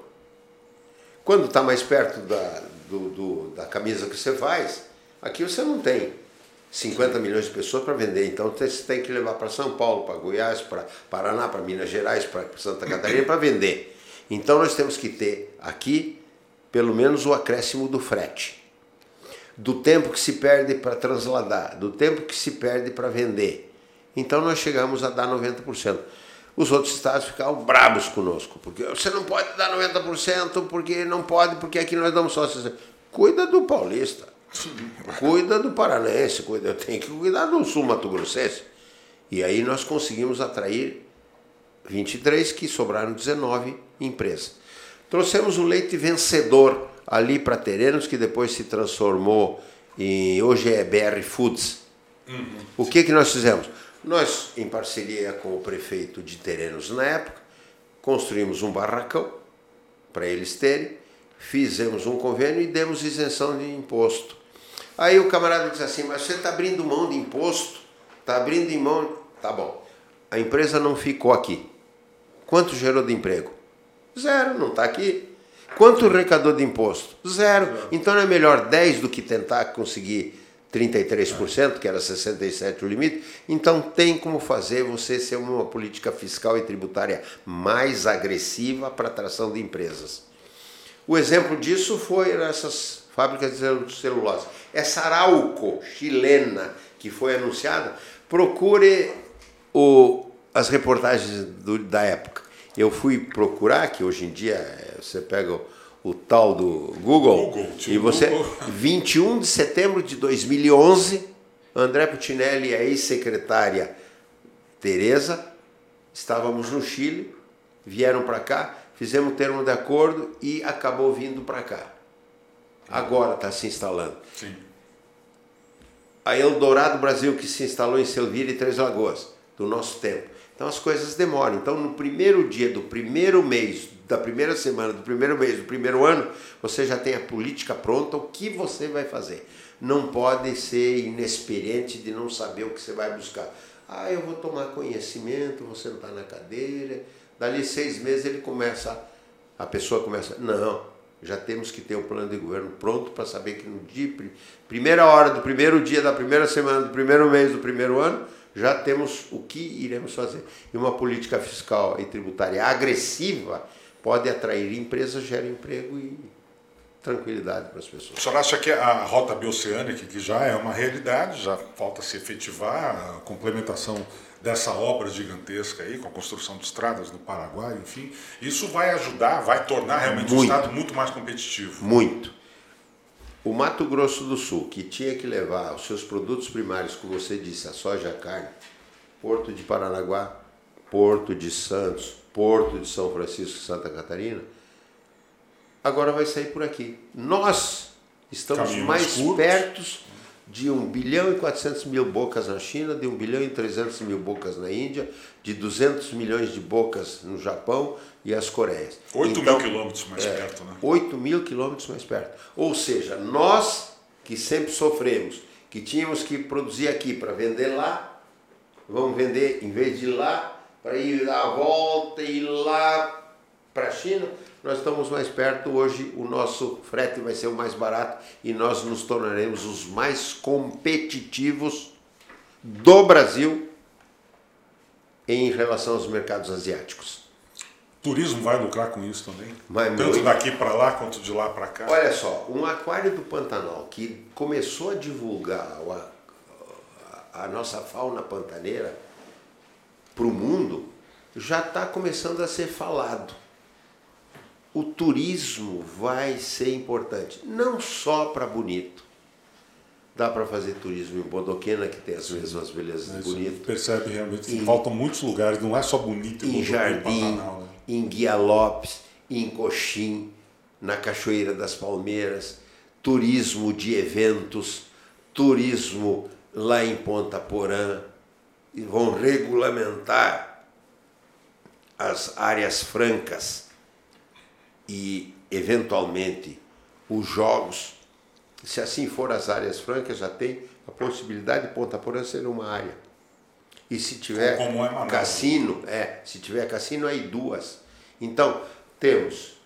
Quando está mais perto da, do, do, da camisa que você faz, aqui você não tem 50 milhões de pessoas para vender. Então você tem que levar para São Paulo, para Goiás, para Paraná, para Minas Gerais, para Santa Catarina para vender. Então nós temos que ter aqui pelo menos o acréscimo do frete, do tempo que se perde para transladar, do tempo que se perde para vender. Então nós chegamos a dar 90%. Os outros estados ficaram brabos conosco, porque você não pode dar 90%, porque não pode, porque aqui nós damos só 60%. Cuida do paulista. Cuida do paranense, cuida, tem que cuidar do sul Mato Grossense. E aí nós conseguimos atrair 23, que sobraram 19 empresas. Trouxemos o leite vencedor ali para Terenos, que depois se transformou em. Hoje é BR Foods. Uhum. O que, que nós fizemos? Nós, em parceria com o prefeito de Terenos na época, construímos um barracão para eles terem, fizemos um convênio e demos isenção de imposto. Aí o camarada diz assim, mas você está abrindo mão de imposto? Está abrindo mão. Tá bom. A empresa não ficou aqui. Quanto gerou de emprego? Zero, não está aqui. Quanto arrecadou de imposto? Zero. Então é melhor 10 do que tentar conseguir 33%, que era 67% o limite. Então tem como fazer você ser uma política fiscal e tributária mais agressiva para atração de empresas. O exemplo disso foi essas fábricas de celulose. Essa Arauco chilena que foi anunciada, procure o, as reportagens do, da época. Eu fui procurar, que hoje em dia você pega o, o tal do Google, Google e você, Google. 21 de setembro de 2011, André Putinelli e a ex-secretária Tereza, estávamos no Chile, vieram para cá, fizemos um termo de acordo e acabou vindo para cá agora está se instalando. Sim. A Eldorado Brasil, que se instalou em Selvira e Três Lagoas, do nosso tempo. Então as coisas demoram. Então no primeiro dia do primeiro mês, da primeira semana, do primeiro mês, do primeiro ano, você já tem a política pronta, o que você vai fazer. Não pode ser inexperiente de não saber o que você vai buscar. Ah, eu vou tomar conhecimento, vou sentar na cadeira. Dali seis meses ele começa, a pessoa começa, não, já temos que ter o um plano de governo pronto para saber que no dia, primeira hora do primeiro dia da primeira semana do primeiro mês do primeiro ano, já temos o que iremos fazer. E uma política fiscal e tributária agressiva pode atrair empresas, gera emprego e tranquilidade para as pessoas. O senhor acha que a rota bioceânica, que já é uma realidade, já falta se efetivar, a complementação dessa obra gigantesca aí, com a construção de estradas no Paraguai, enfim, isso vai ajudar, vai tornar realmente muito, o Estado muito mais competitivo. Muito. O Mato Grosso do Sul, que tinha que levar os seus produtos primários, como você disse, a soja, a carne, Porto de Paranaguá, Porto de Santos, Porto de São Francisco e Santa Catarina, agora vai sair por aqui. Nós estamos Caminho mais, mais perto de 1 bilhão e 400 mil bocas na China, de 1 bilhão e 300 mil bocas na Índia, de 200 milhões de bocas no Japão e as Coreias. 8 então, mil quilômetros mais é, perto, né? 8 mil quilômetros mais perto. Ou seja, nós que sempre sofremos, que tínhamos que produzir aqui para vender lá, vamos vender, em vez de lá, para ir dar a volta e ir lá para a China, nós estamos mais perto. Hoje o nosso frete vai ser o mais barato e nós nos tornaremos os mais competitivos do Brasil em relação aos mercados asiáticos. Turismo vai lucrar com isso também? Vai Tanto muito. daqui para lá quanto de lá para cá? Olha só, um aquário do Pantanal que começou a divulgar a, a nossa fauna pantaneira para o mundo já está começando a ser falado. O turismo vai ser importante, não só para Bonito. Dá para fazer turismo em Bodoquena, que tem as mesmas belezas de Isso, Bonito. percebe realmente Em- faltam muitos lugares, não é só bonito em Jardim, Pantanal, né? em Guia Lopes, em Coxim, na Cachoeira das Palmeiras, turismo de eventos, turismo lá em Ponta Porã, e vão regulamentar as áreas francas e, eventualmente, os jogos. Se assim for as áreas francas, já tem a possibilidade de Ponta Porã ser uma área. E se tiver é cassino, é, se tiver cassino, aí duas. Então, temos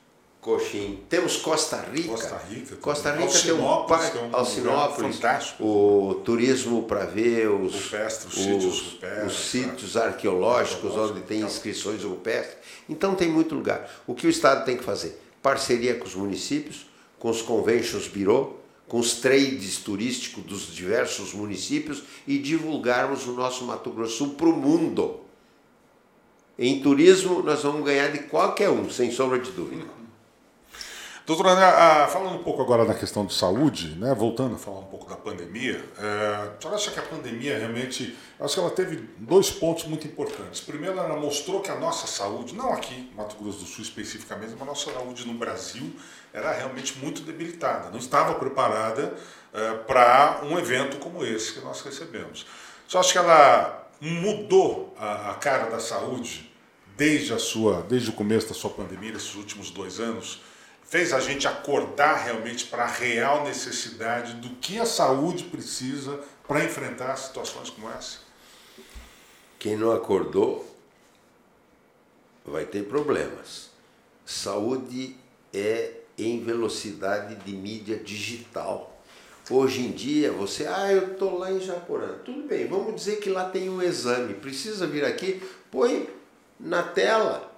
Coxim, temos Costa Rica. Costa Rica Costa. Rica tem um Alcinópolis, parque, que é um Alcinópolis, fantástico. o turismo para ver os, os os, sítios rupestres, os sítios arqueológicos, Arqueológicos, onde tem então. inscrições rupestres. Então tem muito lugar. O que o Estado tem que fazer? Parceria com os municípios, com os conventions bureau, com os trades turísticos dos diversos municípios e divulgarmos o nosso Mato Grosso para o mundo. Em turismo, nós vamos ganhar de qualquer um, sem sombra de dúvida. Doutor André, ah, falando um pouco agora da questão de saúde, né, voltando a falar um pouco da pandemia, é, a senhora acha que a pandemia realmente, acho que ela teve dois pontos muito importantes. Primeiro, ela mostrou que a nossa saúde, não aqui, Mato Grosso do Sul especificamente, mas a nossa saúde no Brasil era realmente muito debilitada, não estava preparada é, para um evento como esse que nós recebemos. Você acha que ela mudou a, a cara da saúde desde, a sua, desde o começo da sua pandemia, nesses últimos dois anos? Fez a gente acordar realmente para a real necessidade do que a saúde precisa para enfrentar situações como essa? Quem não acordou vai ter problemas. Saúde é em velocidade de mídia digital. Hoje em dia, você, ah, eu estou lá em Japorã. Tudo bem, vamos dizer que lá tem um exame. Precisa vir aqui, põe na tela.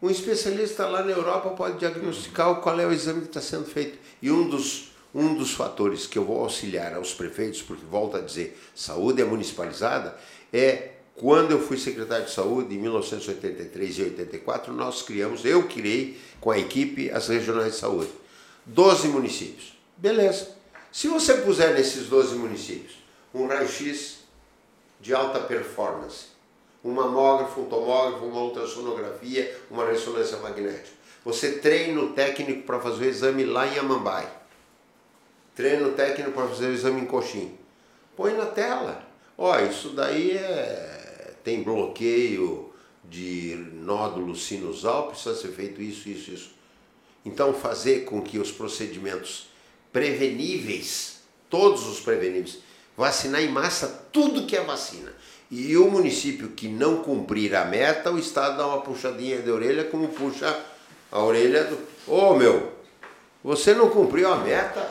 Um especialista lá na Europa pode diagnosticar qual é o exame que está sendo feito. E um dos, um dos fatores que eu vou auxiliar aos prefeitos, porque volto a dizer, saúde é municipalizada, é quando eu fui secretário de saúde em 1983 e 84, nós criamos, eu criei com a equipe as regionais de saúde. 12 municípios. Beleza. Se você puser nesses 12 municípios um raio-x de alta performance, um mamógrafo, um tomógrafo, uma ultrassonografia, uma ressonância magnética. Você treina o técnico para fazer o exame lá em Amambai. Treina o técnico para fazer o exame em Coxim. Põe na tela. Ó, isso daí é... tem bloqueio de nódulo sinusal, precisa ser feito isso, isso, isso. Então fazer com que os procedimentos preveníveis, todos os preveníveis, vacinar em massa tudo que é vacina. E o município que não cumprir a meta, o Estado dá uma puxadinha de orelha, como puxa a orelha do. Ô oh, meu, você não cumpriu a meta?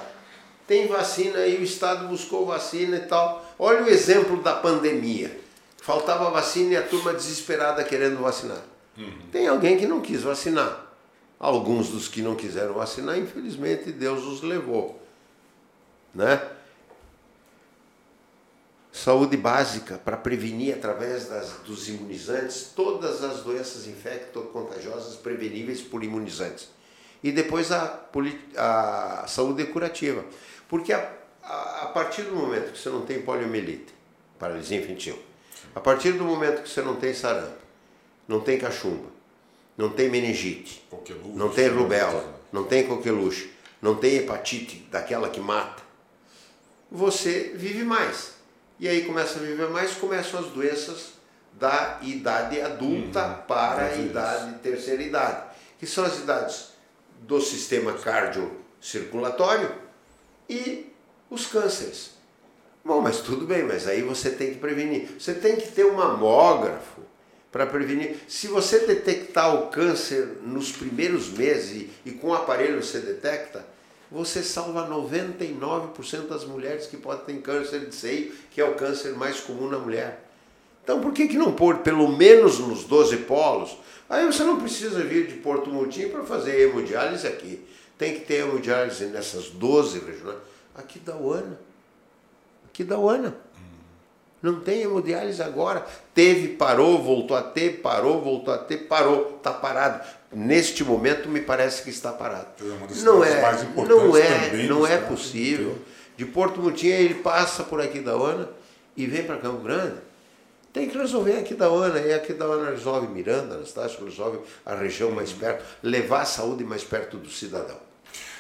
Tem vacina aí, o Estado buscou vacina e tal. Olha o exemplo da pandemia. Faltava vacina e a turma desesperada querendo vacinar. Uhum. Tem alguém que não quis vacinar. Alguns dos que não quiseram vacinar, infelizmente, Deus os levou. Né? Saúde básica para prevenir através das, dos imunizantes todas as doenças infecto-contagiosas preveníveis por imunizantes. E depois a, a saúde curativa. Porque a, a, a, partir do momento que você não tem poliomielite, paralisia infantil, a partir do momento que você não tem sarampo, não tem cachumba, não tem meningite, coqueluche, não tem rubéola, não tem coqueluche, não tem hepatite daquela que mata, você vive mais. E aí começa a viver mais, começam as doenças da idade adulta uhum. para a idade terceira idade, que são as idades do sistema cardiocirculatório e os cânceres. Bom, mas tudo bem, mas aí você tem que prevenir. Você tem que ter um mamógrafo para prevenir. Se você detectar o câncer nos primeiros meses e com o aparelho você detecta, você salva 99% das mulheres que podem ter câncer de seio, que é o câncer mais comum na mulher. Então por que, que não pôr pelo menos nos 12 polos? Aí você não precisa vir de Porto Murtinho para fazer hemodiálise aqui. Tem que ter hemodiálise nessas 12 regiões. Aqui da UANA. Aqui da UANA. Não tem hemodiálise agora. Teve, parou, voltou a ter, parou, voltou a ter, parou. Está parado. Neste momento me parece que está parado. É não é, não é, não é possível. De Porto Mutinho ele passa por aqui da UANA e vem para Campo Grande. Tem que resolver aqui da UANA, e aqui da UANA resolve Miranda, Anastácio, resolve a região mais perto, levar a saúde mais perto do cidadão.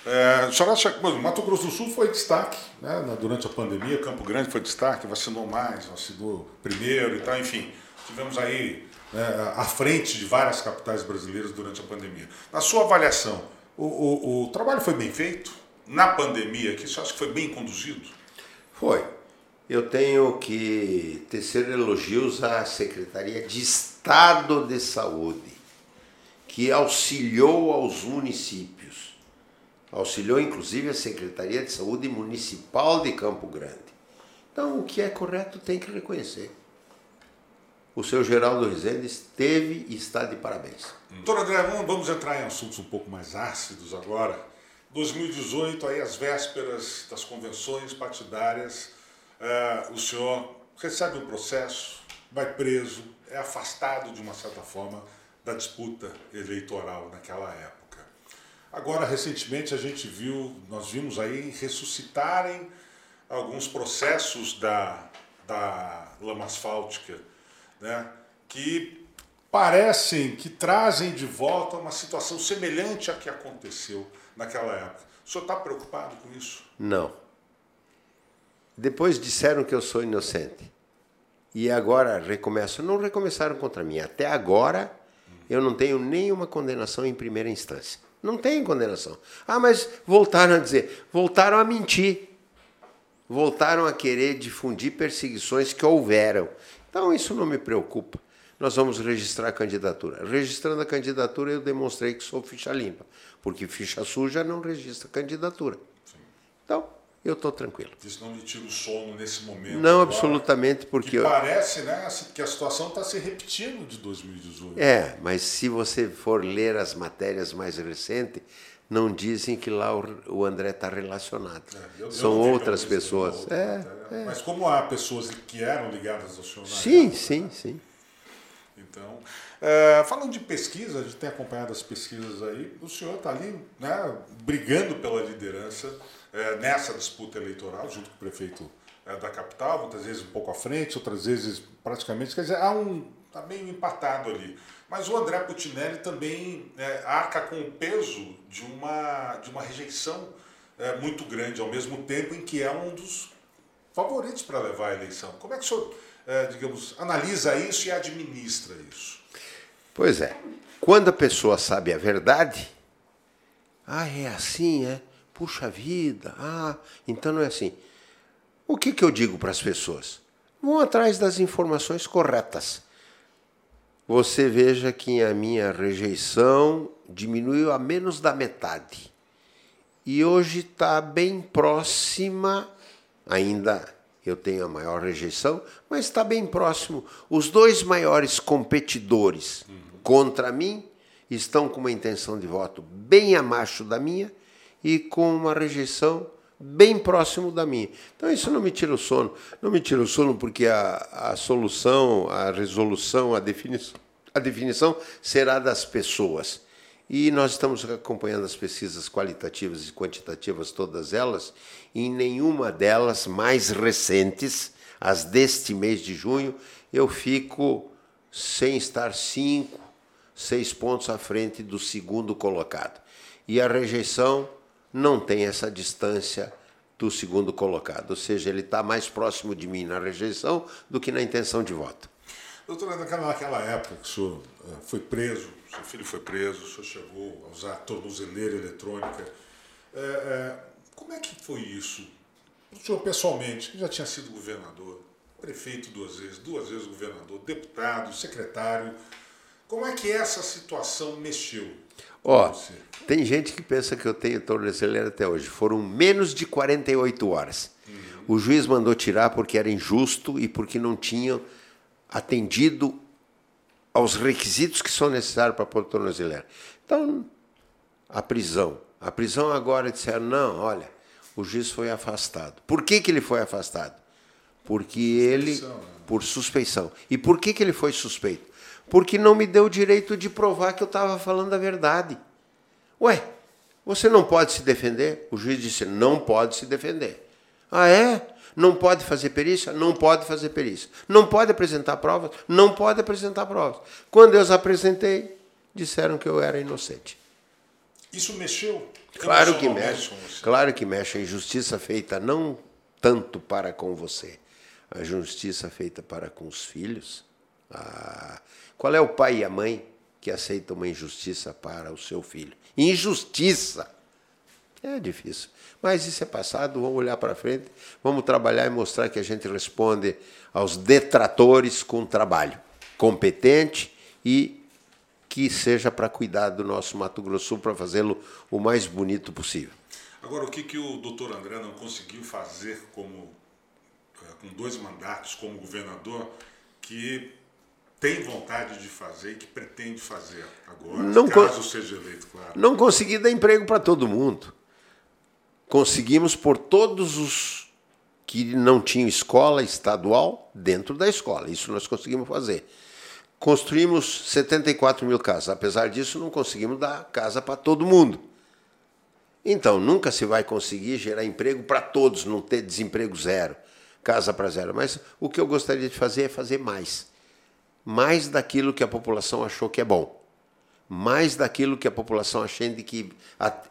É, Mato Grosso do Sul foi destaque né, durante a pandemia, Campo Grande foi destaque, vacinou mais, vacinou primeiro e tal, enfim. Tivemos aí né, à frente de várias capitais brasileiras durante a pandemia. Na sua avaliação, o, o, o trabalho foi bem feito? Na pandemia, que você acha que foi bem conduzido? Foi. Eu tenho que tecer elogios à Secretaria de Estado de Saúde, que auxiliou aos municípios Auxiliou inclusive a Secretaria de Saúde Municipal de Campo Grande. Então, o que é correto tem que reconhecer. O seu Geraldo Rezende esteve e está de parabéns. Doutor André, vamos entrar em assuntos um pouco mais ácidos agora. 2018, aí as vésperas das convenções partidárias, uh, o senhor recebe um processo, vai preso, é afastado de uma certa forma da disputa eleitoral naquela época. Agora, recentemente, a gente viu, nós vimos aí ressuscitarem alguns processos da, da lama asfáltica, né, que parecem que trazem de volta uma situação semelhante à que aconteceu naquela época. O senhor está preocupado com isso? Não. Depois disseram que eu sou inocente. E agora recomeçam. Não recomeçaram contra mim. Até agora eu não tenho nenhuma condenação em primeira instância. Não tem condenação. Ah, mas voltaram a dizer, voltaram a mentir. Voltaram a querer difundir perseguições que houveram. Então isso não me preocupa. Nós vamos registrar a candidatura. Registrando a candidatura, eu demonstrei que sou ficha limpa, porque ficha suja não registra candidatura. Então, eu estou tranquilo. Isso não lhe tira o sono nesse momento? Não, agora, absolutamente, porque... parece né, que a situação está se repetindo de 2018. É, mas se você for ler as matérias mais recentes, não dizem que lá o, André está relacionado. É, eu, São eu outras pessoas. é, é. Mas como há pessoas que eram ligadas ao senhor... Sim, sim, sim. Então, é, falando de pesquisa, a gente tem acompanhado as pesquisas aí, o senhor está ali né, brigando pela liderança nessa disputa eleitoral, junto com o prefeito é, da capital, muitas vezes um pouco à frente, outras vezes praticamente. Quer dizer, há um. está meio empatado ali. Mas o André Putinelli também é, arca com o peso de uma, de uma rejeição é, muito grande, ao mesmo tempo em que é um dos favoritos para levar a eleição. Como é que o senhor, é, digamos, analisa isso e administra isso? Pois é. Quando a pessoa sabe a verdade, ah, é assim, é? Puxa vida, ah, então não é assim. O que, que eu digo para as pessoas? Vão atrás das informações corretas. Você veja que a minha rejeição diminuiu a menos da metade. E hoje está bem próxima, ainda eu tenho a maior rejeição, mas está bem próximo. Os dois maiores competidores uhum. contra mim estão com uma intenção de voto bem abaixo da minha e com uma rejeição bem próximo da minha. Então isso não me tira o sono. Não me tira o sono porque a, a solução, a resolução, a definição, a definição será das pessoas. E nós estamos acompanhando as pesquisas qualitativas e quantitativas, todas elas, e em nenhuma delas mais recentes, as deste mês de junho, eu fico sem estar cinco, seis pontos à frente do segundo colocado. E a rejeição não tem essa distância do segundo colocado, ou seja, ele está mais próximo de mim na rejeição do que na intenção de voto. Naquela, naquela época que o senhor eh, foi preso, seu filho foi preso, o senhor chegou a usar tornozeleira eletrônica, é, é, como é que foi isso? O senhor pessoalmente, que já tinha sido governador, prefeito duas vezes, duas vezes governador, deputado, secretário. Como é que essa situação mexeu? Ó, tem gente que pensa que eu tenho tornozeleira até hoje. Foram menos de 48 horas. Uhum. O juiz mandou tirar porque era injusto e porque não tinham atendido aos requisitos que são necessários para pôr tornozeleira. Então, a prisão. A prisão agora disseram, não, olha, o juiz foi afastado. Por que, que ele foi afastado? Porque ele, né? por suspeição. E por que, que ele foi suspeito? Porque não me deu o direito de provar que eu estava falando a verdade. Ué, você não pode se defender? O juiz disse, não pode se defender. Ah, é? Não pode fazer perícia? Não pode fazer perícia. Não pode apresentar provas? Não pode apresentar provas. Quando eu as apresentei, disseram que eu era inocente. Isso mexeu? Claro que mexe. Claro que mexe. A injustiça feita não tanto para com você, a justiça feita para com os filhos. Ah, qual é o pai e a mãe que aceitam uma injustiça para o seu filho? Injustiça! É difícil. Mas isso é passado, vamos olhar para frente, vamos trabalhar e mostrar que a gente responde aos detratores com trabalho competente e que seja para cuidar do nosso Mato Grosso para fazê-lo o mais bonito possível. Agora, o que, que o doutor André não conseguiu fazer como, eh, com dois mandatos como governador, que tem vontade de fazer e que pretende fazer agora, não caso seja eleito, claro. Não consegui dar emprego para todo mundo. Conseguimos por todos os que não tinham escola estadual dentro da escola. Isso nós conseguimos fazer. Construímos 74 mil casas. Apesar disso, não conseguimos dar casa para todo mundo. Então, nunca se vai conseguir gerar emprego para todos, não ter desemprego zero, casa para zero. Mas o que eu gostaria de fazer é fazer mais mais daquilo que a população achou que é bom, mais daquilo que a população achando que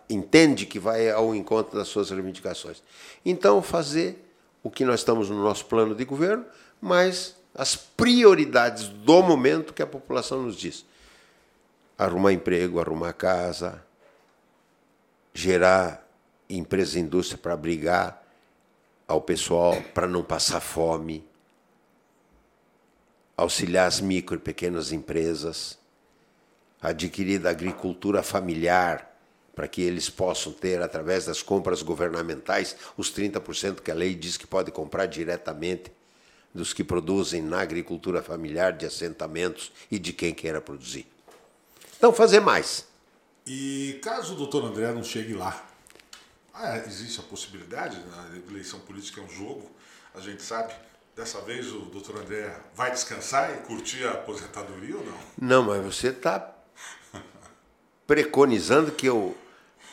entende que vai ao encontro das suas reivindicações. Então, fazer o que nós estamos no nosso plano de governo, mas as prioridades do momento que a população nos diz. Arrumar emprego, arrumar casa, gerar empresa e indústria para abrigar ao pessoal, para não passar fome, auxiliar as micro e pequenas empresas, adquirir da agricultura familiar, para que eles possam ter, através das compras governamentais, os 30% que a lei diz que pode comprar diretamente dos que produzem na agricultura familiar, de assentamentos e de quem queira produzir. Então, fazer mais. E caso o doutor André não chegue lá, ah, existe a possibilidade, a eleição política é um jogo, a gente sabe, Dessa vez o doutor André vai descansar e curtir a aposentadoria ou não? Não, mas você está preconizando que eu,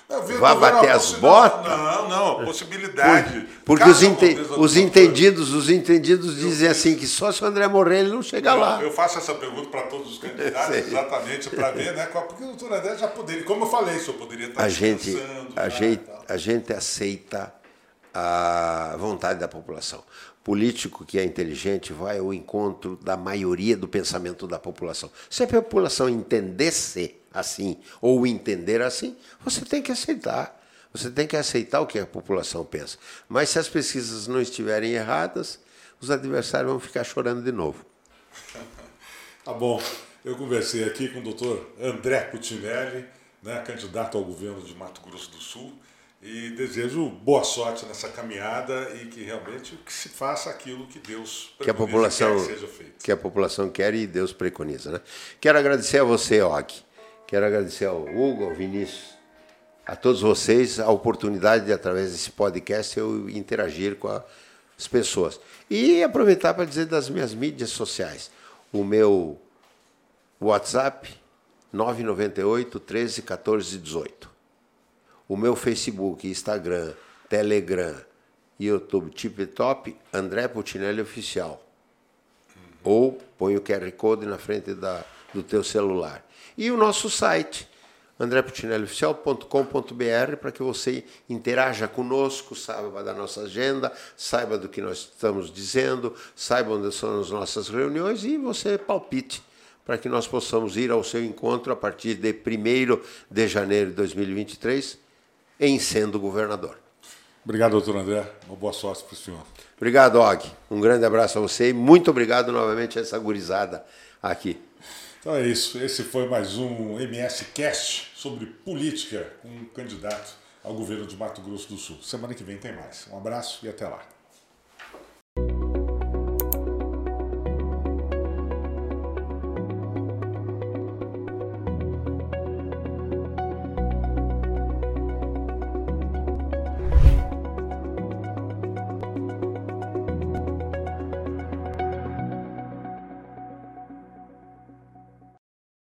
eu vá bater as botas? Não, não, a possibilidade. porque os, ente, os entendidos, os entendidos dizem assim que só se o André morrer ele não chega lá. Eu faço essa pergunta para todos os candidatos, exatamente para ver, né? Porque o doutor André já poderia, como eu falei, o senhor poderia estar a gente, a gente, a gente aceita a vontade da população político que é inteligente vai ao encontro da maioria do pensamento da população. Se a população entendesse assim ou entender assim, você tem que aceitar. Você tem que aceitar o que a população pensa. Mas se as pesquisas não estiverem erradas, os adversários vão ficar chorando de novo. tá bom. Eu conversei aqui com o doutor André Cutinelli, né, candidato ao governo de Mato Grosso do Sul e desejo boa sorte nessa caminhada e que realmente que se faça aquilo que Deus que a população que seja feito. Que a população quer e Deus preconiza, né? Quero agradecer a você, Og. Quero agradecer ao Hugo, ao Vinícius, a todos vocês a oportunidade de através desse podcast eu interagir com as pessoas e aproveitar para dizer das minhas mídias sociais. O meu WhatsApp 998 13 14 18 o meu Facebook, Instagram, Telegram, YouTube, TikTok, André Putinelli Oficial. Ou põe o QR Code na frente da, do teu celular. E o nosso site, andreputinellioficial.com.br, para que você interaja conosco, saiba da nossa agenda, saiba do que nós estamos dizendo, saiba onde são as nossas reuniões e você palpite para que nós possamos ir ao seu encontro a partir de 1 de janeiro de 2023 em sendo governador. Obrigado, doutor André. Uma boa sorte para o senhor. Obrigado, Og. Um grande abraço a você e muito obrigado novamente a essa gurizada aqui. Então é isso. Esse foi mais um MS Cast sobre política com um candidato ao governo de Mato Grosso do Sul. Semana que vem tem mais. Um abraço e até lá.